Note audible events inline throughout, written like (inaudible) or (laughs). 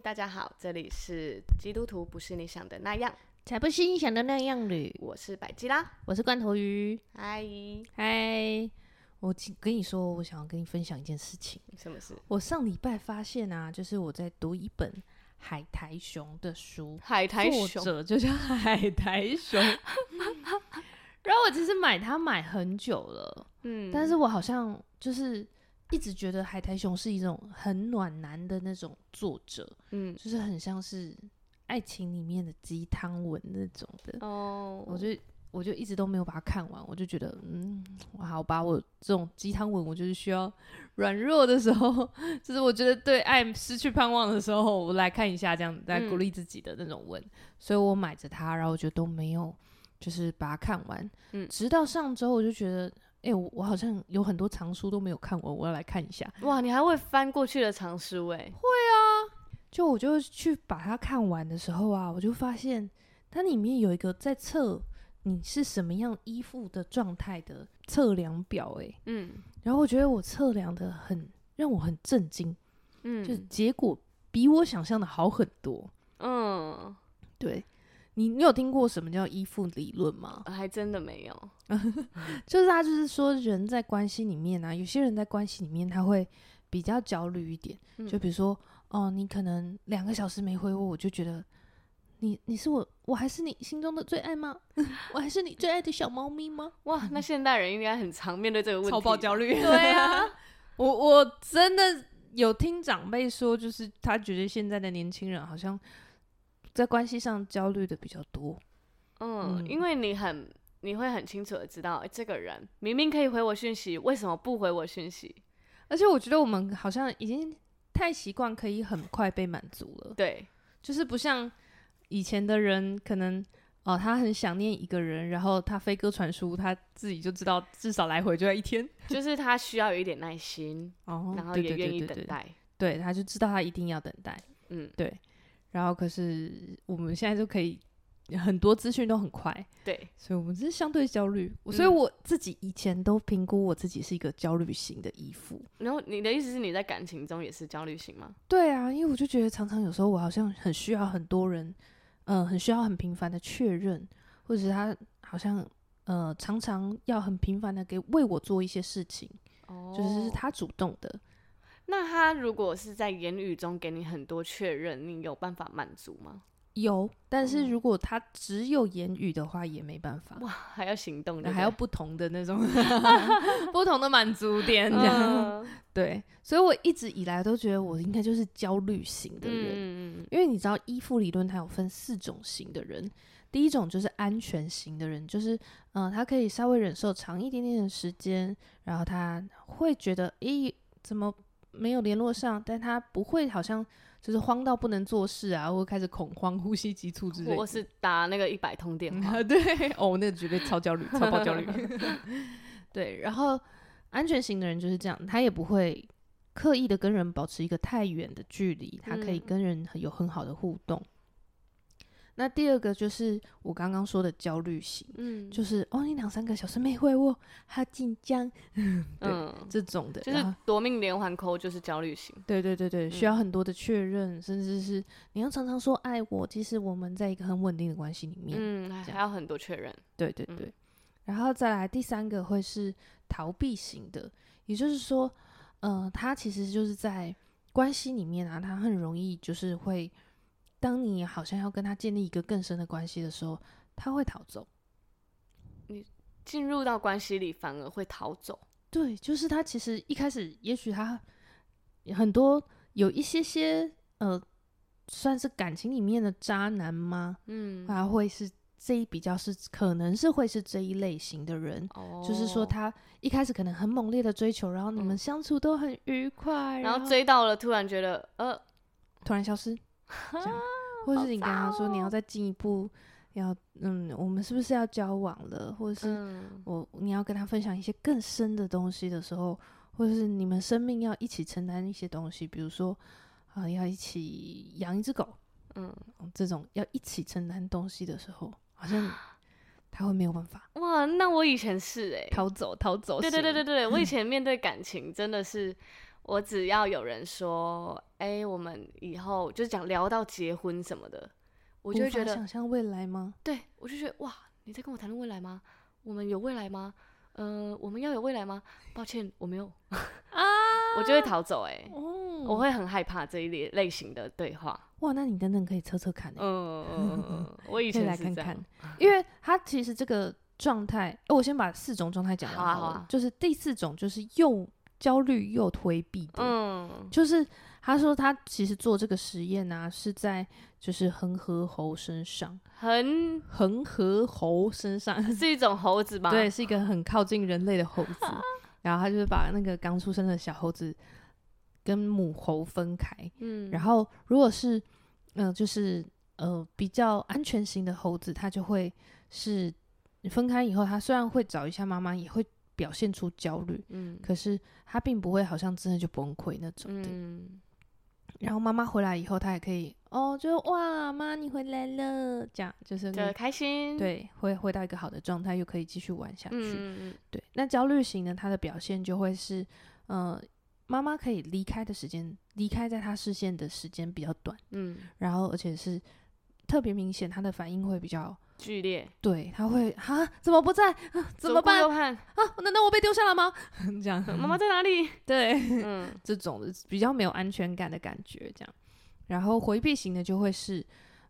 大家好，这里是基督徒不是你想的那样，才不是你想的那样女。我是百基拉，我是罐头鱼。嗨嗨，我跟你说，我想要跟你分享一件事情。什么事？我上礼拜发现啊，就是我在读一本海苔熊的书，海苔熊作者就叫海苔熊。(laughs) 然后我其实买它买很久了，嗯，但是我好像就是。一直觉得海苔熊是一种很暖男的那种作者，嗯，就是很像是爱情里面的鸡汤文那种的。哦，我就我就一直都没有把它看完，我就觉得，嗯，好吧，我这种鸡汤文，我就是需要软弱的时候，(laughs) 就是我觉得对爱失去盼望的时候，我来看一下这样来鼓励自己的那种文。嗯，所以我买着它，然后我就都没有就是把它看完。嗯，直到上周，我就觉得。哎、欸，我我好像有很多藏书都没有看完，我要来看一下。哇，你还会翻过去的藏书？哎，会啊。就我就去把它看完的时候啊，我就发现它里面有一个在测你是什么样依附的状态的测量表。哎，嗯。然后我觉得我测量的很让我很震惊，嗯，就是结果比我想象的好很多。嗯，对。你你有听过什么叫依附理论吗？还真的没有，(laughs) 就是他就是说人在关系里面啊，有些人在关系里面他会比较焦虑一点，嗯、就比如说哦，你可能两个小时没回我，我就觉得你你是我我还是你心中的最爱吗？(laughs) 我还是你最爱的小猫咪吗？哇，那现代人应该很常面对这个问题，超爆焦虑。对啊，(laughs) 我我真的有听长辈说，就是他觉得现在的年轻人好像。在关系上焦虑的比较多，嗯，嗯，因为你很你会很清楚的知道，这个人明明可以回我讯息，为什么不回我讯息？而且我觉得我们好像已经太习惯可以很快被满足了，对，就是不像以前的人，可能哦，他很想念一个人，然后他飞鸽传书，他自己就知道至少来回就要一天，就是他需要有一点耐心，哦，然后也愿意等待，对，他就知道他一定要等待，嗯，对。然后，可是我们现在就可以很多资讯都很快，对，所以我们是相对焦虑。嗯、所以我自己以前都评估我自己是一个焦虑型的依附。然后你的意思是你在感情中也是焦虑型吗？对啊，因为我就觉得常常有时候我好像很需要很多人，嗯、呃，很需要很频繁的确认，或者是他好像呃常常要很频繁的给为我做一些事情，哦，就是是他主动的。那他如果是在言语中给你很多确认，你有办法满足吗？有，但是如果他只有言语的话，也没办法。哇，还要行动的，还要不同的那种 (laughs) 不同的满足点 (laughs) 这样。Uh. 对，所以我一直以来都觉得我应该就是焦虑型的人。嗯，因为你知道依附理论它有分四种型的人，第一种就是安全型的人，就是嗯、呃，他可以稍微忍受长一点点的时间，然后他会觉得，咦，怎么？没有联络上，但他不会好像就是慌到不能做事啊，或开始恐慌、呼吸急促之类的，或是打那个一百通电话。(laughs) 对，哦，那个绝对超焦虑、超爆焦虑。(laughs) 对，然后安全型的人就是这样，他也不会刻意的跟人保持一个太远的距离，他可以跟人有很好的互动。嗯那第二个就是我刚刚说的焦虑型，嗯，就是哦，你两三个小时没回我，好紧张，(laughs) 对，嗯，这种的，就是夺命连环 call，就是焦虑型，对对对对，需要很多的确认，嗯，甚至是你要常常说爱我，其实我们在一个很稳定的关系里面，嗯，还要很多确认，对对对，嗯，然后再来第三个会是逃避型的，也就是说，呃，他其实就是在关系里面啊，他很容易就是会。当你好像要跟他建立一个更深的关系的时候，他会逃走。你进入到关系里反而会逃走。对，就是他其实一开始，也许他很多有一些些呃，算是感情里面的渣男吗？嗯，他会是这一比较是可能是会是这一类型的人。哦，就是说他一开始可能很猛烈的追求，然后你们相处都很愉快，嗯，然后追到了，突然觉得呃，突然消失。(laughs) 这样，或者是你跟他说你要再进一步，要嗯，我们是不是要交往了？或者是我你要跟他分享一些更深的东西的时候，或者是你们生命要一起承担一些东西，比如说啊，要一起养一只狗，嗯，这种要一起承担东西的时候，好像他会没有办法。哇，那我以前是哎、欸，逃走，逃走。对对对对对，我以前面对感情真的是，我只要有人说。哎、欸，我们以后就是讲聊到结婚什么的，我就会觉得想象未来吗？对，我就觉得哇，你在跟我谈论未来吗？我们有未来吗？呃，我们要有未来吗？抱歉，我没有啊，(laughs) 我就会逃走、欸。哎、哦，我会很害怕这一类类型的对话。哇，那你等等可以测测看、欸。嗯嗯嗯，我以前是来看看，因为他其实这个状态，我先把四种状态讲完好了。好啊好啊，就是第四种，就是又焦虑又推避的。嗯，就是他说他其实做这个实验啊，是在就是恒河猴身上。恒恒河猴身上 (laughs) 是一种猴子吧？对，是一个很靠近人类的猴子。然后他就是把那个刚出生的小猴子跟母猴分开。嗯，然后如果是嗯、呃，就是呃比较安全型的猴子，它就会是分开以后，它虽然会找一下妈妈，也会表现出焦虑。嗯，可是他并不会好像真的就崩溃那种的。嗯。然后妈妈回来以后，他也可以哦，就哇，妈你回来了，这样就是就开心，对，会回到一个好的状态，又可以继续玩下去。嗯，对，那焦虑型呢，他的表现就会是，呃，妈妈可以离开的时间，离开在他视线的时间比较短，嗯，然后而且是特别明显，他的反应会比较。剧烈，对，他会啊，怎么不在？啊、怎么办？啊，难道我被丢下了吗？(laughs) 这样，妈妈在哪里？(laughs) 对，嗯，(laughs) 这种的比较没有安全感的感觉，这样。然后回避型的就会是，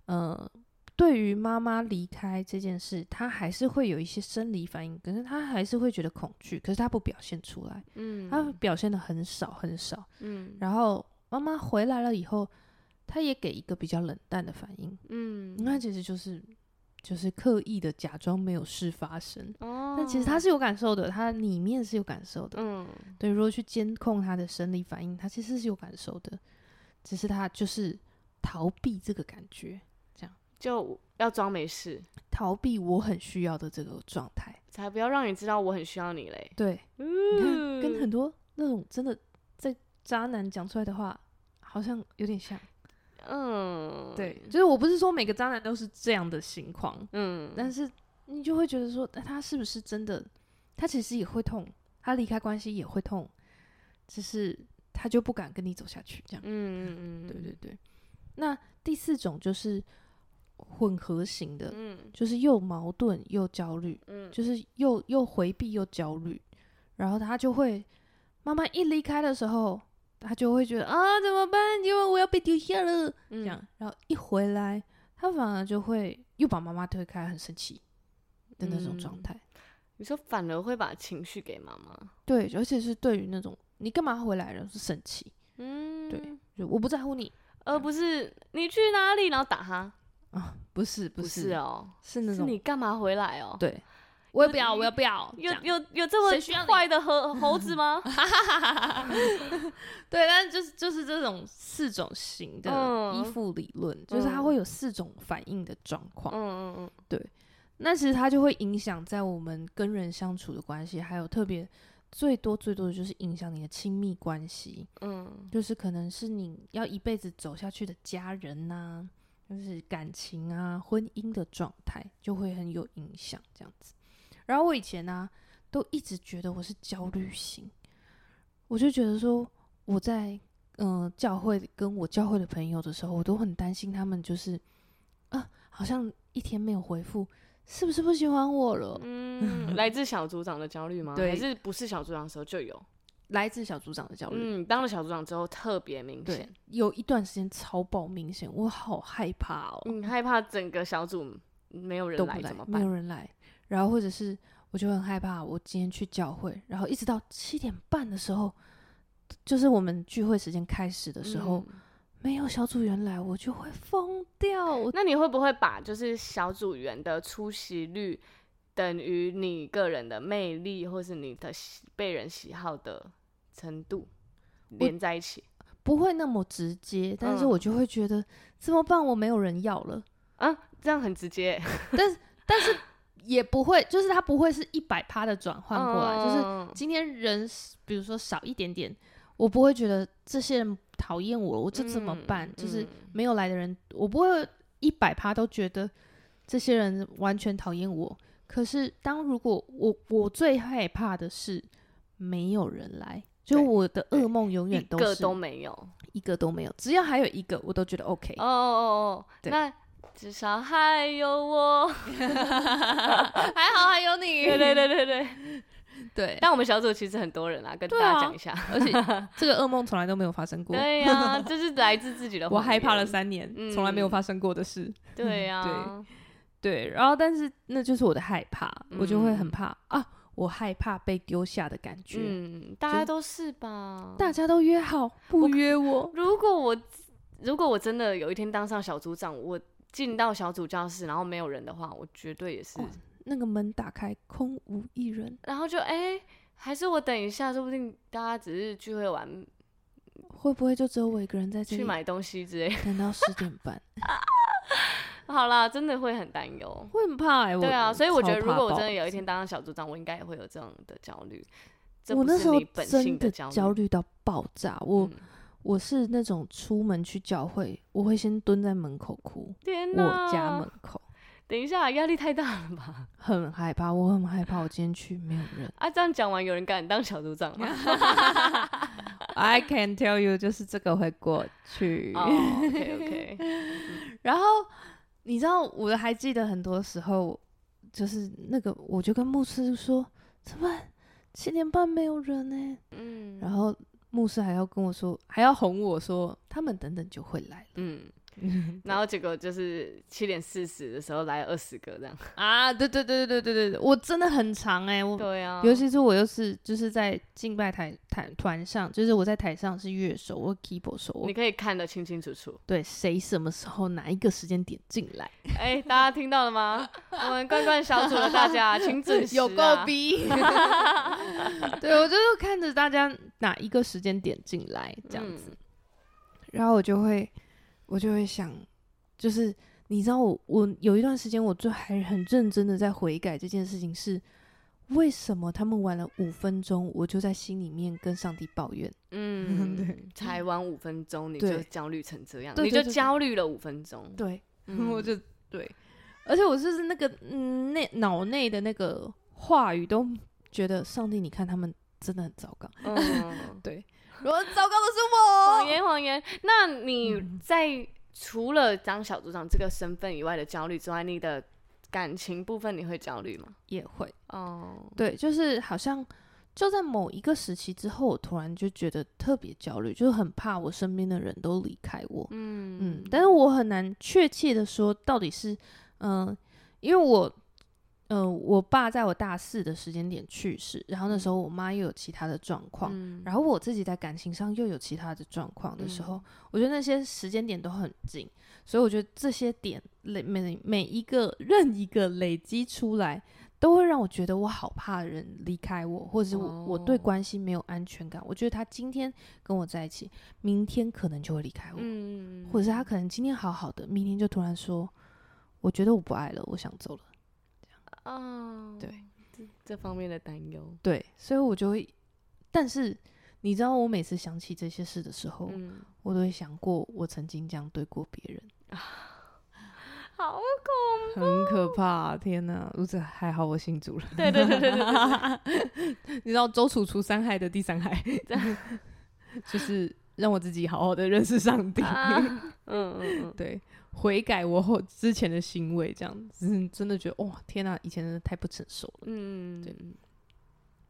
呃，对于妈妈离开这件事，他还是会有一些生理反应，可是他还是会觉得恐惧，可是他不表现出来，嗯，他表现的很少很少，嗯。然后妈妈回来了以后，他也给一个比较冷淡的反应，嗯，那其实就是。就是刻意的假装没有事发生，哦，但其实他是有感受的，他里面是有感受的，嗯，对。如果去监控他的生理反应，他其实是有感受的，只是他就是逃避这个感觉，这样。就要装没事，逃避我很需要的这个状态，才不要让你知道我很需要你嘞。对，嗯，你看跟很多那种真的在渣男讲出来的话，好像有点像。嗯，对，就是我不是说每个渣男都是这样的情况，嗯，但是你就会觉得说，他是不是真的？他其实也会痛，他离开关系也会痛，只是他就不敢跟你走下去，这样。嗯嗯嗯，对对对。那第四种就是混合型的，嗯，就是又矛盾又焦虑，嗯，就是又又回避又焦虑，然后他就会慢慢一离开的时候。他就会觉得啊，怎么办？因为我要被丢下了，嗯、这样。然后一回来，他反而就会又把妈妈推开，很生气的那种状态。嗯、你说反而会把情绪给妈妈？对，而且是对于那种你干嘛回来了是生气。嗯，对，就我不在乎你，而不是你去哪里，然后打他啊？不是，不是，不是哦，是那种是你干嘛回来哦？对。我也不要，我也不要。有有有这么坏的猴猴子吗？(laughs) 对，但是就是就是这种四种型的依附理论，嗯、就是它会有四种反应的状况。嗯嗯嗯，对。那其实它就会影响在我们跟人相处的关系，还有特别最多最多的就是影响你的亲密关系。嗯，就是可能是你要一辈子走下去的家人呐、啊，就是感情啊、婚姻的状态，就会很有影响。这样子。然后我以前呢、啊，都一直觉得我是焦虑型，我就觉得说我在嗯、呃、教会跟我教会的朋友的时候，我都很担心他们就是啊，好像一天没有回复，是不是不喜欢我了？嗯，来自小组长的焦虑吗？对，还是不是小组长的时候就有？来自小组长的焦虑。嗯，当了小组长之后特别明显，有一段时间超爆明显，我好害怕哦。你害怕整个小组没有人来，来怎么办？没有人来。然后或者是我就很害怕，我今天去教会，然后一直到七点半的时候，就是我们聚会时间开始的时候，嗯、没有小组员来，我就会疯掉。那你会不会把就是小组员的出席率等于你个人的魅力，或是你的被人喜好的程度连在一起？不会那么直接，但是我就会觉得、嗯、怎么办？我没有人要了啊，这样很直接。但是但是。也不会，就是他不会是一百趴的转换过来，嗯、就是今天人比如说少一点点，我不会觉得这些人讨厌我，我这怎么办？嗯、就是没有来的人，我不会一百趴都觉得这些人完全讨厌我。可是当如果我我最害怕的是没有人来，就我的噩梦永远都是一个都没有，一个都没有，只要还有一个，我都觉得 OK。哦哦哦，那至少还有我，(laughs) 还好还有你。对对对对对。对，但我们小组其实很多人啊，跟大家讲一下，而且这个噩梦从来都没有发生过。对呀，(laughs) 这是来自自己的。我害怕了三年，从来没有发生过的事。对呀，对，然后但是那就是我的害怕，我就会很怕啊，我害怕被丢下的感觉。嗯，大家都是吧？大家都约好不约我。如果我如果我真的有一天当上小组长，我进到小组教室，然后没有人的话，我绝对也是。那个门打开，空无一人，然后就哎、欸，还是我等一下，说不定大家只是聚会玩，会不会就只有我一个人在这里去买东西之类，等到十点半。(laughs) 好啦，真的会很担忧，(laughs) 会很怕哎、欸。对啊，所以我觉得如果我真的有一天当上小组长，我应该也会有这样的焦虑。我那时候真的焦虑到爆炸，我、嗯、我是那种出门去教会，我会先蹲在门口哭，天哪，我家门口。(laughs) 等一下，压力太大了吧？(laughs) 很害怕，我很害怕，我今天去没有人。啊，这样讲完，有人敢当小组长吗？(laughs) I can tell you，就是这个会过去。Oh, OK OK。然后你知道，我还记得很多时候，就是那个，我就跟牧师说：“怎么办？七点半没有人呢、欸？”嗯。然后牧师还要跟我说，还要哄我说：“他们等等就会来了。”嗯。(laughs) 然后结果就是七点四十的时候来二十个这样。啊，对对对对对对对，我真的很长哎、对啊，尤其是我又是就是在敬拜台台团上，就是我在台上是乐手，我 keyboard 手，你可以看得清清楚楚，对，谁什么时候哪一个时间点进来，哎，大家听到了吗？我们关关小组的大家请准时、啊，(laughs) 有够逼，(laughs) 对，我就是看着大家哪一个时间点进来这样子，嗯、然后我就会。我就会想，就是你知道我，我我有一段时间，我就还很认真的在悔改这件事情，是为什么他们玩了五分钟，我就在心里面跟上帝抱怨，嗯，(laughs) 对，(laughs) 才玩五分钟你就焦虑成这样，对你就焦虑了五分钟，对，嗯、我就对，而且我就是那个嗯内脑内的那个话语都觉得上帝，你看他们真的很糟糕，嗯，(laughs) 对。我糟糕的是我，谎言谎言。那你在除了当小组长这个身份以外的焦虑之外，你的感情部分你会焦虑吗？也会哦。Oh. 对，就是好像就在某一个时期之后，我突然就觉得特别焦虑，就是很怕我身边的人都离开我。嗯嗯，但是我很难确切的说到底是嗯、呃，因为我。嗯、呃，我爸在我大四的时间点去世，然后那时候我妈又有其他的状况，嗯、然后我自己在感情上又有其他的状况的时候，嗯、我觉得那些时间点都很近，所以我觉得这些点累每每一个任一个累积出来，都会让我觉得我好怕人离开我，或者是我、哦、我对关系没有安全感。我觉得他今天跟我在一起，明天可能就会离开我，嗯、或者是他可能今天好好的，明天就突然说，我觉得我不爱了，我想走了。哦，oh, 对，这这方面的担忧，对，所以我就会，但是你知道，我每次想起这些事的时候，嗯、我都会想过我曾经这样对过别人，啊，(laughs) 好恐怖，很可怕，天哪！如此还好，我信主了。对对对对对，(laughs) 你知道周楚除三害的第三害，(laughs) 就是让我自己好好的认识上帝。啊、嗯嗯嗯，对。悔改我后 (laughs) 之前的行为，这样子真的觉得哇，天哪，以前真的太不成熟了。嗯，对。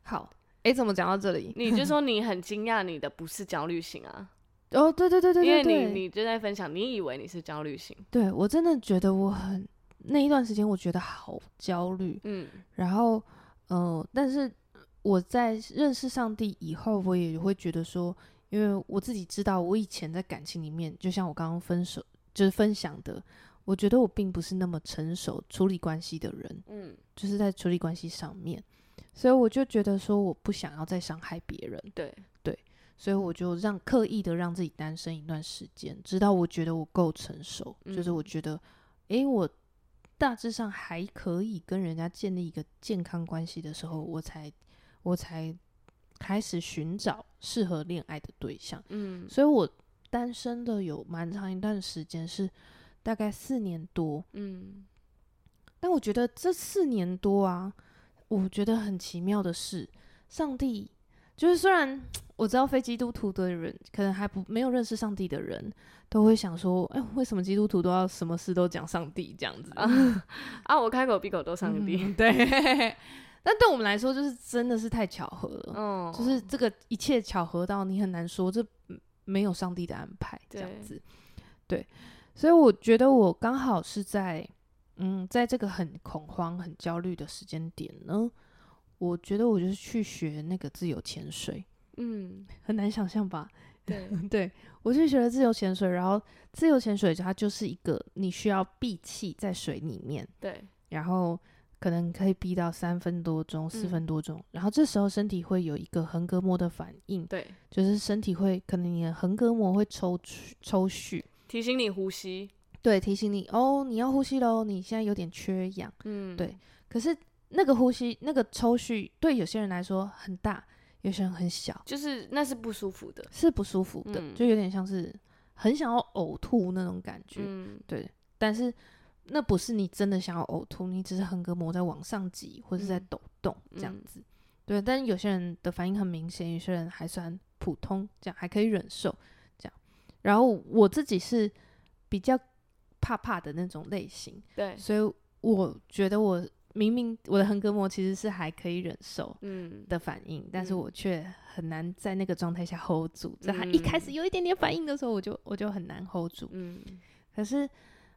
好，哎、欸，怎么讲到这里？你就说 (laughs) 你很惊讶，你的不是焦虑型啊？哦，对对对对对，因为你你就在分享，你以为你是焦虑型。对，我真的觉得我很那一段时间，我觉得好焦虑。嗯，然后嗯、呃，但是我在认识上帝以后，我也会觉得说，因为我自己知道，我以前在感情里面，就像我刚刚分手。就是分享的，我觉得我并不是那么成熟处理关系的人，嗯，就是在处理关系上面，所以我就觉得说我不想要再伤害别人，对。对，所以我就让刻意的让自己单身一段时间，直到我觉得我够成熟，嗯、就是我。觉得，诶，我大致上还可以跟人家建立一个健康关系的时候，我才我才开始寻找适合恋爱的对象，嗯，所以我。单身的有蛮长一段时间，是大概四年多。嗯，但我觉得这四年多啊，我觉得很奇妙的是，上帝就是虽然我知道非基督徒的人，可能还不没有认识上帝的人，都会想说，哎，为什么基督徒都要什么事都讲上帝这样子啊？(laughs) 啊，我开口闭口都上帝，嗯、对。(laughs) 但对我们来说，就是真的是太巧合了，嗯，就是这个一切巧合到你很难说，这没有上帝的安排这样子，对。所以我觉得我刚好是在，嗯，在这个很恐慌、很焦虑的时间点呢，我觉得我就是去学那个自由潜水。嗯，很难想象吧？对，(laughs) 对我就学了自由潜水，然后自由潜水它就是一个你需要闭气在水里面，对，然后可能可以逼到三分多钟、四分多钟，嗯，然后这时候身体会有一个横膈膜的反应，对，就是身体会可能你的横膈膜会抽抽蓄，提醒你呼吸，对，提醒你哦，你要呼吸喽，你现在有点缺氧，嗯，对，可是那个呼吸那个抽蓄对有些人来说很大。有些人很小，就是那是不舒服的，是不舒服的，嗯、就有点像是很想要呕吐那种感觉。嗯，对。但是那不是你真的想要呕吐，你只是横膈膜在往上挤或者在抖动这样子。嗯、对。但有些人的反应很明显，有些人还算普通，这样还可以忍受这样。然后我自己是比较怕怕的那种类型，对，所以我觉得我。明明我的横膈膜其实是还可以忍受嗯的反应，嗯、但是我却很难在那个状态下 hold 住。在他、嗯、一开始有一点点反应的时候，我就我就很难 hold 住。嗯，可是，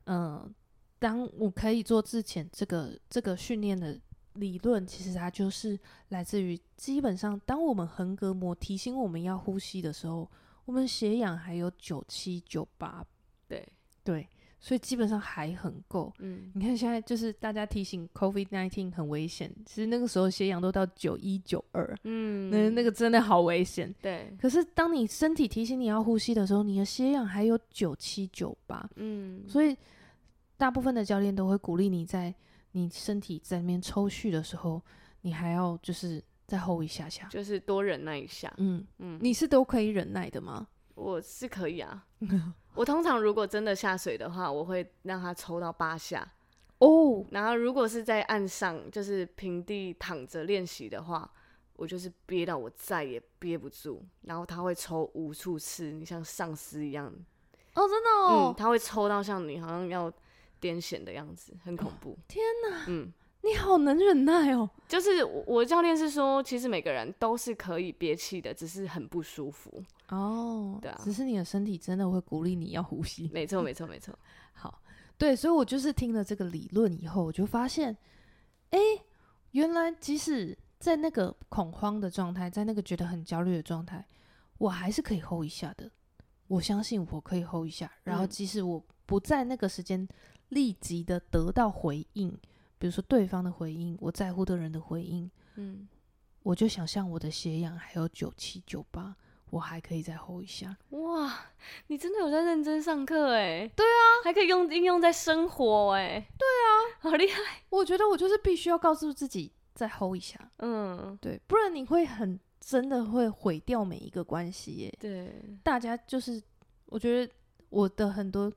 嗯、呃，当我可以做之前这个这个训练的理论，其实它就是来自于基本上，当我们横膈膜提醒我们要呼吸的时候，我们血氧还有九七九八。对对。所以基本上还很够。嗯，你看现在就是大家提醒 COVID nineteen 很危险，其实那个时候血氧都到九一九二，嗯，那那个真的好危险。对。可是当你身体提醒你要呼吸的时候，你的血氧还有九七九八，嗯，所以大部分的教练都会鼓励你在你身体在那边抽蓄的时候，你还要就是再 hold 一下下，就是多忍耐一下。嗯嗯，你是都可以忍耐的吗？我是可以啊。(laughs) 我通常如果真的下水的话，我会让他抽到八下哦。然后如果是在岸上，就是平地躺着练习的话，我就是憋到我再也憋不住，然后他会抽无数次，你像丧尸一样哦，真的哦，嗯，他会抽到像你好像要癫痫的样子，很恐怖。天哪，嗯。你好能忍耐哦！就是我教练是说，其实每个人都是可以憋气的，只是很不舒服哦。对啊，只是你的身体真的会鼓励你要呼吸。没错，没错，没错。(laughs) 好，对，所以我就是听了这个理论以后，我就发现，哎，原来即使在那个恐慌的状态，在那个觉得很焦虑的状态，我还是可以 hold 一下的。我相信我可以 hold 一下，然后即使我不在那个时间立即的得到回应。比如说对方的回应，我在乎的人的回应，嗯，我就想象我的血氧还有九七九八，我还可以再 hold 一下。哇，你真的有在认真上课哎？对啊，还可以用应用在生活哎？对啊，好厉害！我觉得我就是必须要告诉自己再 hold 一下，嗯，对，不然你会很真的会毁掉每一个关系耶。对，大家就是我觉得我的很多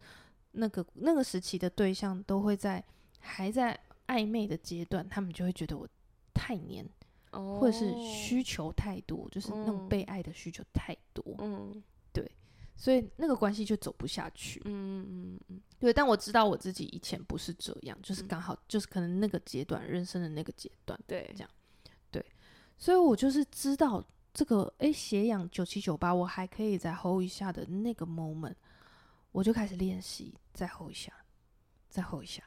那个那个时期的对象都会在还在。暧昧的阶段，他们就会觉得我太黏，oh, 或者是需求太多，就是那种被爱的需求太多。嗯，对，所以那个关系就走不下去。嗯嗯嗯，对。但我知道我自己以前不是这样，就是刚好就是可能那个阶段，人生的那个阶段，对，这样。对，所以我就是知道这个，哎，斜阳九七九八，我还可以再 hold 一下的那个 moment，我就开始练习再 hold 一下，再 hold 一下。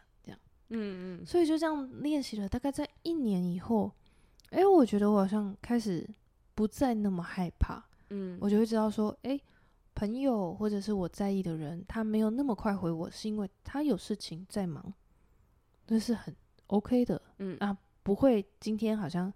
嗯嗯，所以就这样练习了，大概在一年以后，哎、欸，我觉得我好像开始不再那么害怕。嗯，我就会知道说，哎、欸，朋友或者是我在意的人，他没有那么快回我，是因为他有事情在忙，那是很 OK 的。嗯啊，不会今天好像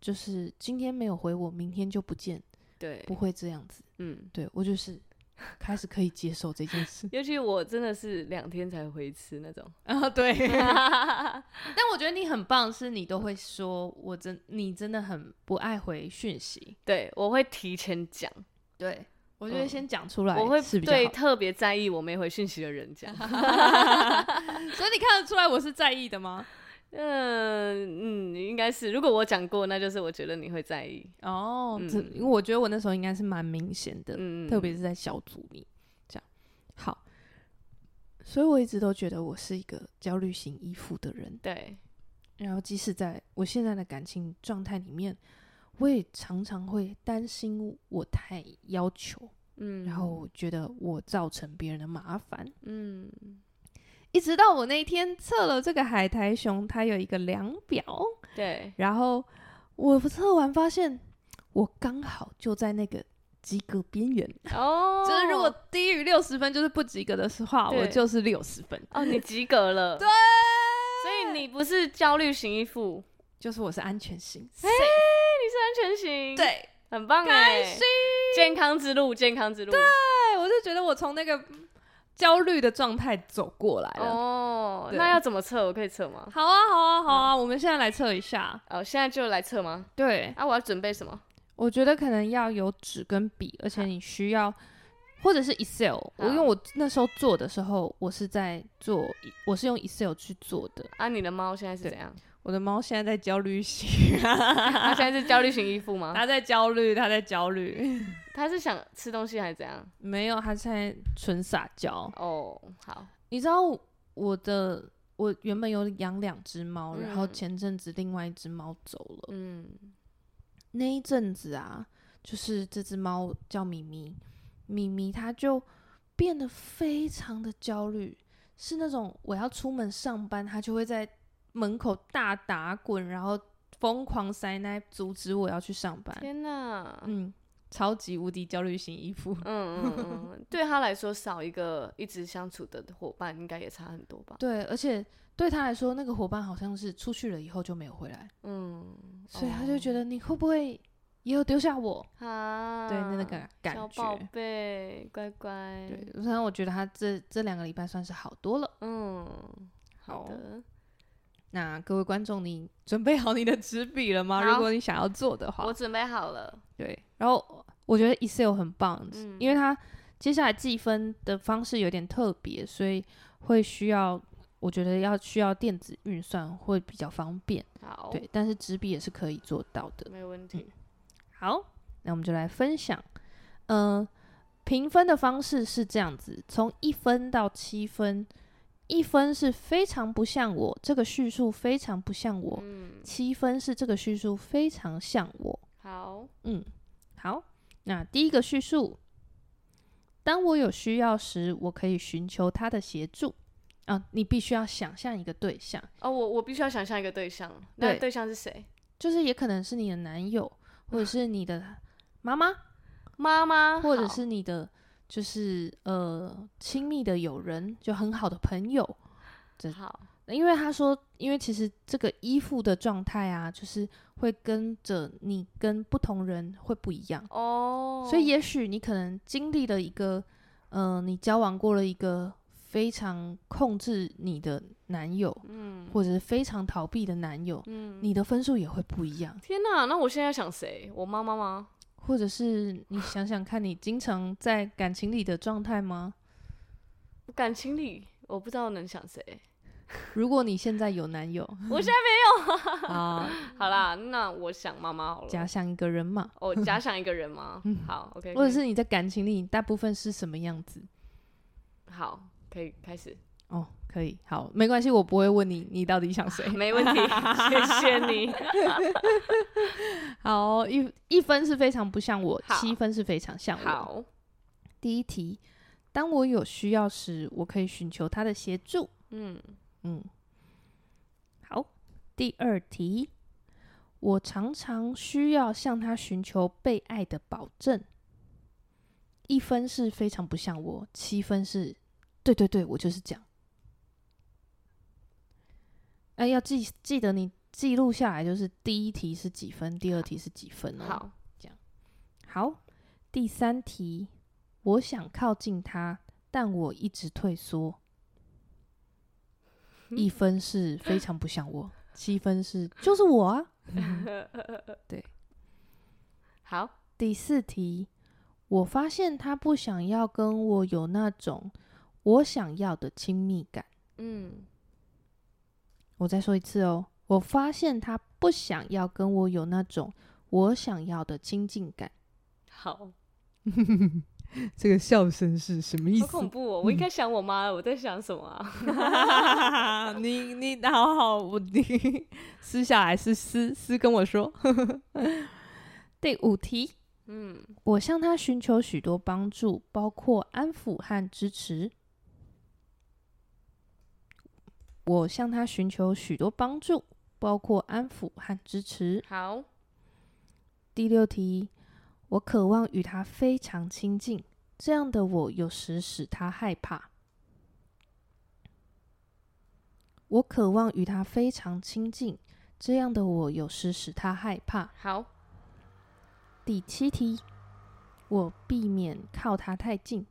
就是今天没有回我，明天就不见，对，不会这样子。嗯，对，我就是。(laughs) 开始可以接受这件事，(laughs) 尤其我真的是两天才回一次那种 (laughs) 啊，对。但我觉得你很棒，是你都会说，我真你真的很不爱回讯息。对，我会提前讲，对，我觉得先讲出来，我会对特别在意我没回讯息的人讲。所以你看得出来我是在意的吗？嗯嗯，应该是。如果我讲过，那就是我觉得你会在意哦。因为我觉得我那时候应该是蛮明显的，嗯、特别是在小组里这样。好，所以我一直都觉得我是一个焦虑型依附的人。对。然后，即使在我现在的感情状态里面，我也常常会担心我太要求，嗯，然后我觉得我造成别人的麻烦，嗯。一直到我那一天测了这个海苔熊，它有一个量表，对，然后我测完发现我刚好就在那个及格边缘。哦，(laughs) 就是如果低于六十分就是不及格的话，我就是六十分哦，你及格了，对，所以。你不是焦虑型依附，就是我是安全型，哎，你是安全型，对，很棒，开心，健康之路，健康之路，对，我就觉得我从那个。焦虑的状态走过来了哦，那要怎么测？我可以测吗？好啊，好啊，好啊，嗯、我们现在来测一下。哦，现在就来测吗？对。啊，我要准备什么？我觉得可能要有纸跟笔，而且你需要，或者是 Excel。我因为我那时候做的时候，我是在做，我是用 Excel 去做的。啊，你的猫现在是怎样？我的猫现在在焦虑型 (laughs) (laughs) 它现在是焦虑型依附吗？它在焦虑，它在焦虑。(laughs) 它是想吃东西还是怎样？没有，它现在纯撒娇。哦，好。你知道我的，我原本有养两只猫，然后前阵子另外一只猫走了。嗯。那一阵子啊，就是这只猫叫咪咪，咪咪它就变得非常的焦虑，是那种我要出门上班，它就会在。门口大打滚，然后疯狂塞奶，阻止我要去上班。天哪，嗯，超级无敌焦虑型依附。嗯嗯嗯，(laughs) 对他来说，少一个一直相处的伙伴，应该也差很多吧？对，而且对他来说，那个伙伴好像是出去了以后就没有回来。嗯，所以他就觉得你会不会也有丢下我啊？对，那个感感觉。小宝贝，乖乖。对，反正我觉得他这这两个礼拜算是好多了。嗯，好的。那各位观众，你 (laughs) 准备好你的纸笔了吗？如果你想要做的话，我准备好了。对，然后我觉得 Excel 很棒，嗯、因为它接下来计分的方式有点特别，所以会需要，我觉得要需要电子运算会比较方便。好，对，但是纸笔也是可以做到的，没问题。嗯、好，那我们就来分享，嗯、呃，评分的方式是这样子，从一分到七分。一分是非常不像我，这个叙述非常不像我。嗯，七分是这个叙述非常像我。好，嗯，好。那第一个叙述，当我有需要时，我可以寻求他的协助。啊，你必须要想象一个对象。哦，我我必须要想象一个对象。对，那对象是谁？就是也可能是你的男友，或者是你的妈妈，妈妈，或者是你的。就是呃，亲密的友人，就很好的朋友，好。因为他说，因为其实这个依附的状态啊，就是会跟着你跟不同人会不一样哦。所以也许你可能经历了一个，呃，你交往过了一个非常控制你的男友，嗯，或者是非常逃避的男友，嗯，你的分数也会不一样。天哪，那我现在想谁？我妈妈吗？或者是你想想看，你经常在感情里的状态吗？感情里，我不知道能想谁。(laughs) 如果你现在有男友，我现在没有。(laughs) 啊，好啦，那我想妈妈好了。假想一个人嘛。哦，假想一个人吗？好，OK。或者是你在感情里大部分是什么样子？好，可以开始。哦，可以，好，没关系，我不会问你，你到底想谁？(laughs) 没问题，(laughs) 谢谢你。(laughs) 好，一一分是非常不像我，七分是非常像我。好，第一题，当我有需要时，我可以寻求他的协助。嗯嗯。好，第二题，我常常需要向他寻求被爱的保证。一分是非常不像我，七分是，对对对，我就是这样。哎，要记记得你记录下来，就是第一题是几分，第二题是几分哦。好，这样。好，第三题，我想靠近他，但我一直退缩。嗯、一分是非常不像我，七分是就是我啊。(laughs) 对。好，第四题，我发现他不想要跟我有那种我想要的亲密感。嗯。我再说一次哦，我发现他不想要跟我有那种我想要的亲近感。好，(laughs) 这个笑声是什么意思？好恐怖哦！我应该想我妈了，我在想什么啊？(laughs) 你你好好，我你撕下来是撕撕跟我说。(laughs) 第五题，嗯，我向他寻求许多帮助，包括安抚和支持。我向他寻求许多帮助，包括安抚和支持。好。第六题，我渴望与他非常亲近，这样的我有时使他害怕。我渴望与他非常亲近，这样的我有时使他害怕。好。第七题，我避免靠他太近。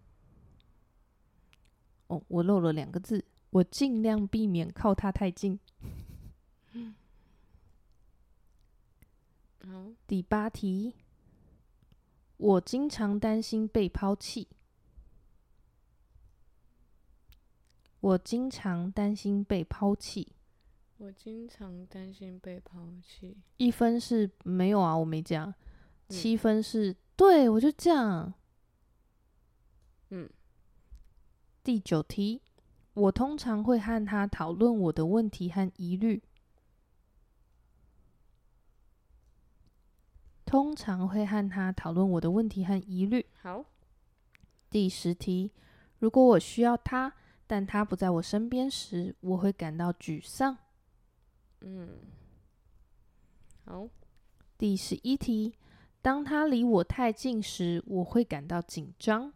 哦，我漏了两个字。我尽量避免靠他太近。好，第八题，我经常担心被抛弃。我经常担心被抛弃。我经常担心被抛弃。一分是没有啊，我没讲。七分是、嗯、对，我就这样。嗯。第九题。我通常会和他讨论我的问题和疑虑。通常会和他讨论我的问题和疑虑。好。第十题，如果我需要他，但他不在我身边时，我会感到沮丧。嗯。好。第十一题，当他离我太近时，我会感到紧张。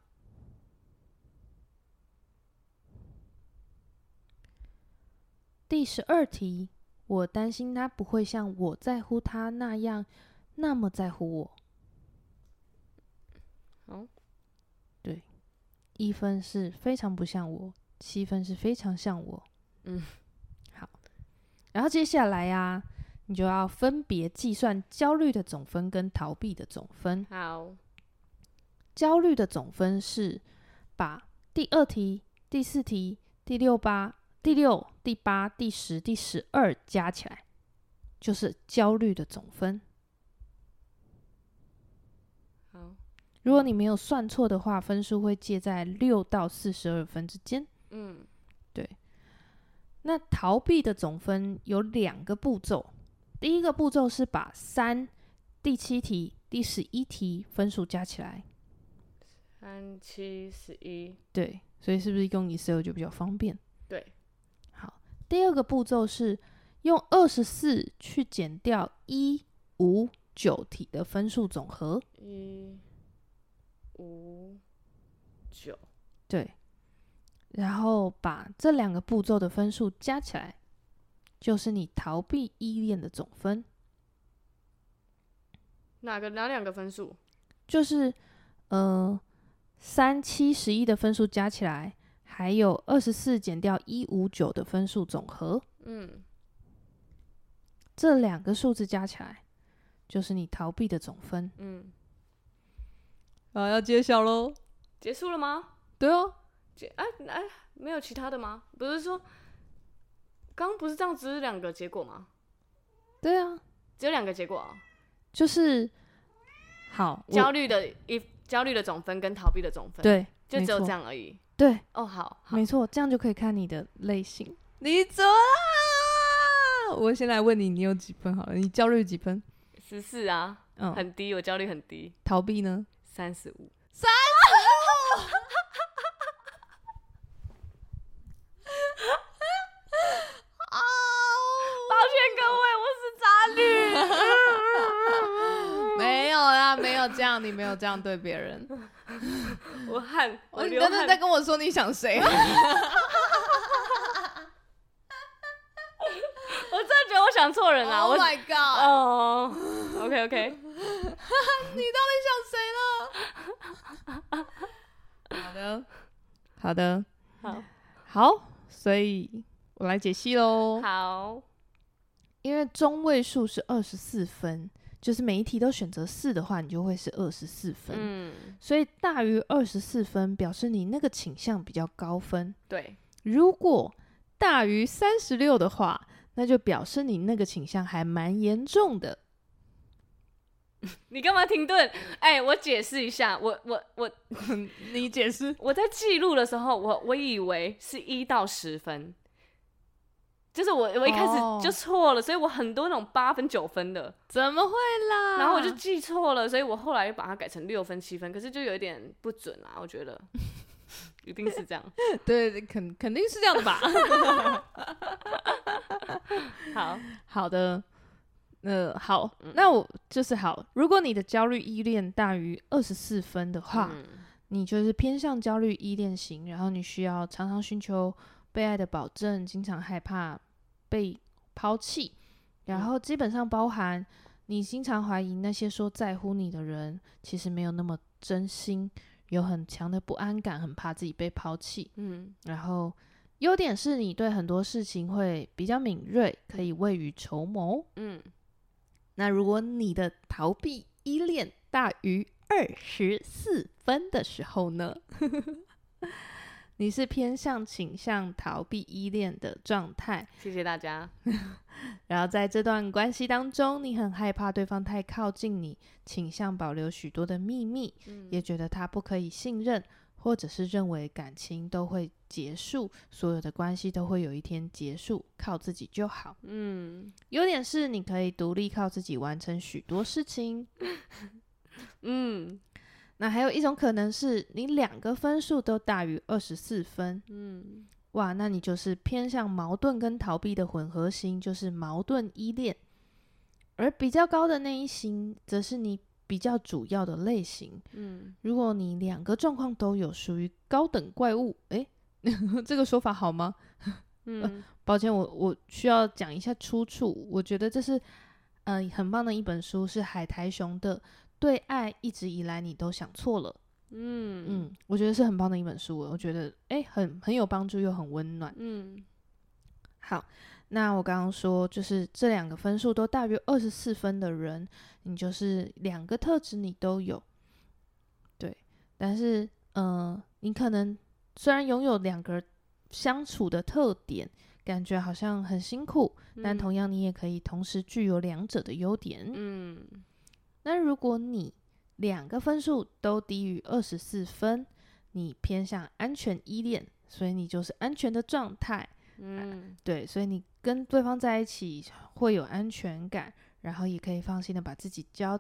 第十二题，我担心他不会像我在乎他那样那么在乎我。好，对，一分是非常不像我，七分是非常像我。嗯，好。然后接下来呀、啊，你就要分别计算焦虑的总分跟逃避的总分。好，焦虑的总分是把第二题、第四题、第六八。第六、第八、第十、第十二加起来，就是焦虑的总分。好，如果你没有算错的话，分数会介在六到四十二分之间。嗯，对。那逃避的总分有两个步骤，第一个步骤是把三、第七题、第十一题分数加起来。三七十一。对，所以是不是用 Excel 就比较方便？对。第二个步骤是用二十四去减掉一五九题的分数总和。一五九，对，然后把这两个步骤的分数加起来，就是你逃避依恋的总分。哪个哪两个分数？就是呃三七十一的分数加起来。还有二十四减掉一五九的分数总和，嗯，这两个数字加起来就是你逃避的总分，嗯，啊，要揭晓喽，结束了吗？对哦，结哎哎，没有其他的吗？不是说刚刚不是这样，只是两个结果吗？对啊，只有两个结果啊，就是好焦虑的一焦虑的总分跟逃避的总分，对，就只有这样而已。对，哦，好，没错，这样就可以看你的类型。你走啦！我先来问你，你有几分？好了，你焦虑几分？十四啊，嗯，很低，我焦虑很低。逃避呢？三十五，三十五。啊！抱歉各位，我是渣女。没有啦，没有这样，你没有这样对别人。(laughs) 我汗，我你刚才在跟我说你想谁？(laughs) 我真的觉得我想错人了。Oh my god！哦、oh,，OK (laughs) OK，你到底想谁了？好的，好的，好，好，所以我来解析喽。好，因为中位数是二十四分。就是每一题都选择四的话，你就会是二十四分。嗯，所以大于二十四分，表示你那个倾向比较高分。对，如果大于三十六的话，那就表示你那个倾向还蛮严重的。(laughs) 你干嘛停顿？哎、欸，我解释一下，我我我，(laughs) 你解释。我在记录的时候，我我以为是一到十分，就是我我一开始就错了，oh. 所以我很多那种八分九分的，怎么会啦？然后我就记错了，所以我后来又把它改成六分七分，可是就有一点不准啊，我觉得 (laughs) 一定是这样，(laughs) 对，肯肯定是这样的吧？(laughs) 好好的。呃，好，那我就是好。如果你的焦虑依恋大于二十四分的话，嗯，你就是偏向焦虑依恋型，然后你需要常常寻求被爱的保证，经常害怕被抛弃，然后基本上包含你经常怀疑那些说在乎你的人其实没有那么真心，有很强的不安感，很怕自己被抛弃。嗯，然后优点是你对很多事情会比较敏锐，可以未雨绸缪。嗯。那如果你的逃避依恋大于二十四分的时候呢？(laughs) 你是偏向倾向逃避依恋的状态。谢谢大家。(laughs) 然后在这段关系当中，你很害怕对方太靠近你，倾向保留许多的秘密，嗯、也觉得他不可以信任。或者是认为感情都会结束，所有的关系都会有一天结束，靠自己就好。嗯，优点是你可以独立靠自己完成许多事情。(laughs) 嗯，那还有一种可能是你两个分数都大于二十四分。嗯，哇，那你就是偏向矛盾跟逃避的混合型，就是矛盾依恋。而比较高的那一型，则是你。比较主要的类型，嗯，如果你两个状况都有，属于高等怪物，诶，(laughs) 这个说法好吗？(laughs) 嗯，呃、抱歉，我我需要讲一下出处。我觉得这是，嗯、呃，很棒的一本书，是海苔熊的《对爱一直以来你都想错了》。嗯嗯，我觉得是很棒的一本书，我觉得诶，很很有帮助又很温暖。嗯，好。那我刚刚说，就是这两个分数都大于二十四分的人，你就是两个特质你都有，对。但是，嗯、呃，你可能虽然拥有两个相处的特点，感觉好像很辛苦，嗯、但同样你也可以同时具有两者的优点。嗯。那如果你两个分数都低于二十四分，你偏向安全依恋，所以你就是安全的状态。嗯、啊，对，所以你。跟对方在一起会有安全感，然后也可以放心的把自己交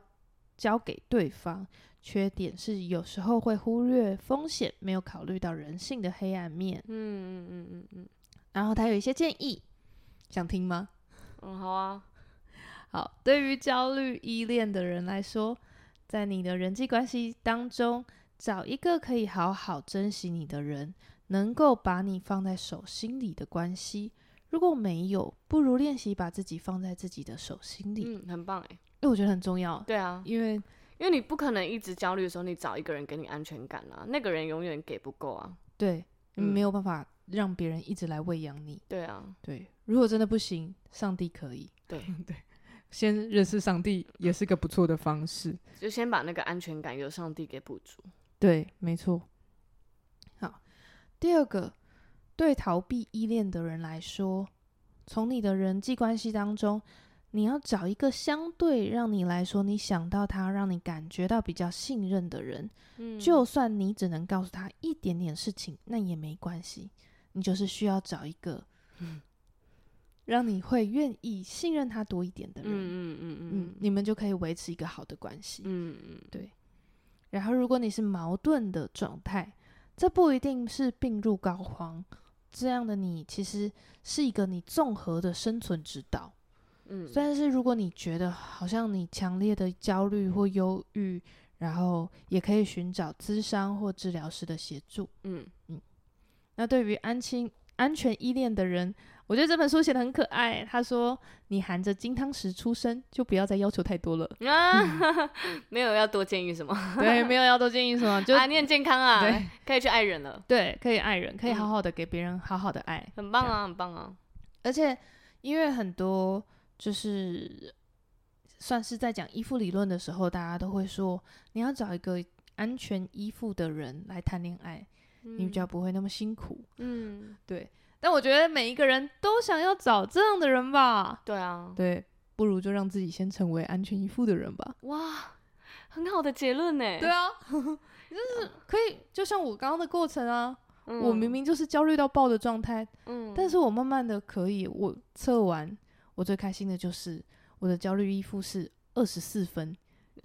交给对方。缺点是有时候会忽略风险，没有考虑到人性的黑暗面。嗯嗯嗯嗯嗯。然后他有一些建议，想听吗？嗯，好啊。好，对于焦虑依恋的人来说，在你的人际关系当中，找一个可以好好珍惜你的人，能够把你放在手心里的关系。如果没有，不如练习把自己放在自己的手心里。嗯，很棒诶，因为我觉得很重要。对啊，因为因为你不可能一直焦虑的时候，你找一个人给你安全感啊，那个人永远给不够啊。对，你没有办法让别人一直来喂养你。对啊，对，如果真的不行，上帝可以。对对，先认识上帝也是个不错的方式。就先把那个安全感由上帝给补足。对，没错。好，第二个。对逃避依恋的人来说，从你的人际关系当中，你要找一个相对让你来说，你想到他，让你感觉到比较信任的人。嗯，就算你只能告诉他一点点事情，那也没关系。你就是需要找一个，嗯，让你会愿意信任他多一点的人。嗯嗯嗯嗯，你们就可以维持一个好的关系。嗯嗯，对。然后，如果你是矛盾的状态，这不一定是病入膏肓。这样的你其实是一个你综合的生存之道，嗯，但是如果你觉得好像你强烈的焦虑或忧郁，然后也可以寻找咨商或治疗师的协助，嗯嗯。那对于安亲安全依恋的人。我觉得这本书写的很可爱。他说：“你含着金汤匙出生，就不要再要求太多了。(laughs) 啊嗯、(laughs) 没有要多建议什么？对，没有要多建议什么，就 (laughs) 啊，你很健康啊，对，可以去爱人了。对，可以爱人，可以好好的给别人好好的爱，嗯、很棒啊，很棒啊。而且，因为很多就是算是在讲依附理论的时候，大家都会说，你要找一个安全依附的人来谈恋爱，嗯、你比较不会那么辛苦。嗯，对。”但我觉得每一个人都想要找这样的人吧。对啊，对，不如就让自己先成为安全依附的人吧。哇，很好的结论呢。对啊，(laughs) 就是可以，就像我刚刚的过程啊，嗯、我明明就是焦虑到爆的状态，嗯，但是我慢慢的可以，我测完，我最开心的就是我的焦虑依附是二十四分，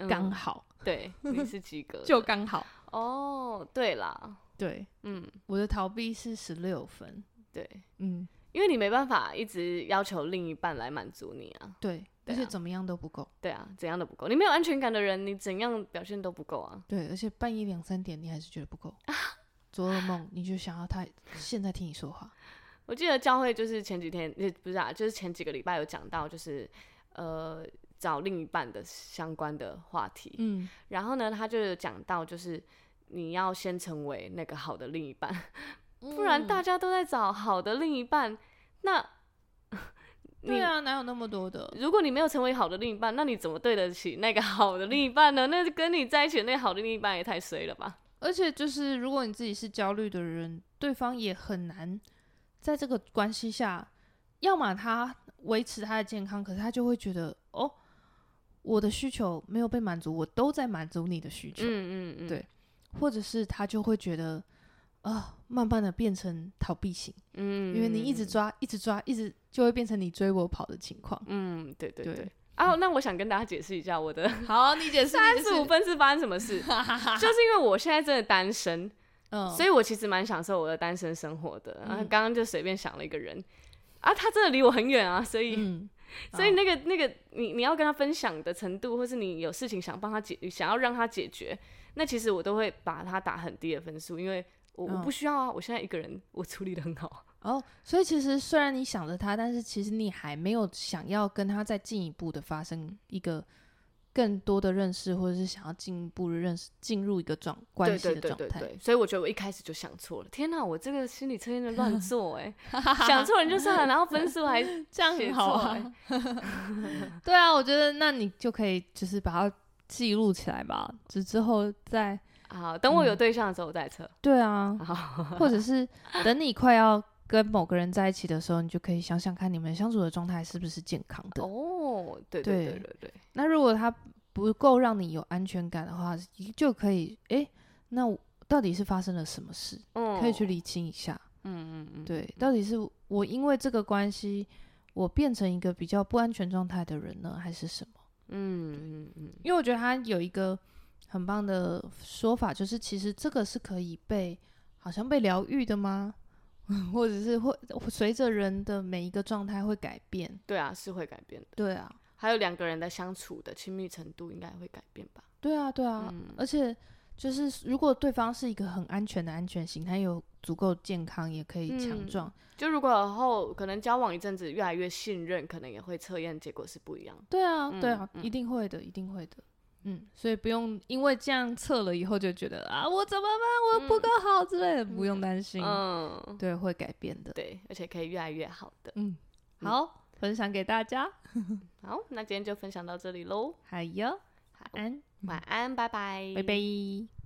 刚、嗯、好。对，你是及格，(laughs) 就刚好。哦，对啦，对，嗯，我的逃避是十六分。对，嗯，因为你没办法一直要求另一半来满足你啊。对，而且怎么样都不够。对啊，怎样都不够。你没有安全感的人，你怎样表现都不够啊。对，而且半夜两三点，你还是觉得不够。(laughs) 做噩梦，你就想要他现在听你说话。我记得教会就是前几天，也不是啊，就是前几个礼拜有讲到，就是呃。找另一半的相关的话题，嗯，然后呢，他就有讲到，就是你要先成为那个好的另一半，嗯、不然大家都在找好的另一半，那，(laughs) 对啊，哪有那么多的？如果你没有成为好的另一半，那你怎么对得起那个好的另一半呢？那跟你在一起的那好的另一半也太衰了吧！而且就是，如果你自己是焦虑的人，对方也很难在这个关系下，要么他维持他的健康，可是他就会觉得哦。我的需求没有被满足，我都在满足你的需求。嗯嗯嗯，对，或者是他就会觉得，啊、呃，慢慢的变成逃避型。嗯，因为你一直抓，一直抓，一直就会变成你追我跑的情况。嗯，对对对。对啊，那我想跟大家解释一下我的。(laughs) 好，你解释。三十五分是发生什么事？(laughs) 就是因为我现在真的单身，嗯，所以我其实蛮享受我的单身生活的。然后刚刚就随便想了一个人，啊，他真的离我很远啊，所以。嗯 (laughs) 所以那个那个你你要跟他分享的程度，或是你有事情想帮他解，想要让他解决，那其实我都会把他打很低的分数，因为我我不需要啊，我现在一个人我处理的很好。哦，所以其实虽然你想着他，但是其实你还没有想要跟他再进一步的发生一个。更多的认识，或者是想要进一步的认识，进入一个状关系的状态。所以我觉得我一开始就想错了。天哪，我这个心理测验的乱 (laughs) 做哎，(laughs) 想错人就算了，然后分数还 (laughs) 这样很好啊。对啊，我觉得那你就可以就是把它记录起来吧，就之后再好，等我有对象的时候再测。对啊，或者是等你快要跟某个人在一起的时候，你就可以想想看你们相处的状态是不是健康的。哦，对对对对对。那如果他不够让你有安全感的话，就可以诶，那到底是发生了什么事？可以去理清一下。嗯嗯嗯，对，到底是我因为这个关系，我变成一个比较不安全状态的人呢，还是什么？嗯嗯嗯。因为我觉得他有一个很棒的说法，就是其实这个是可以被好像被疗愈的吗？(laughs) 或者是会随着人的每一个状态会改变，对啊，是会改变的。对啊，还有两个人的相处的亲密程度应该会改变吧？对啊，对啊，嗯，而且就是如果对方是一个很安全的安全型，他有足够健康，也可以强壮，嗯。就如果后可能交往一阵子，越来越信任，可能也会测验结果是不一样。对啊，嗯，对啊，一定会的，一定会的。嗯，所以不用因为这样测了以后就觉得啊，我怎么办？我不够好之类的，嗯、不用担心。嗯，对，会改变的。对，而且可以越来越好的。嗯，好，嗯、分享给大家。(laughs) 好，那今天就分享到这里喽。好哟，晚安，晚安，拜拜，拜拜。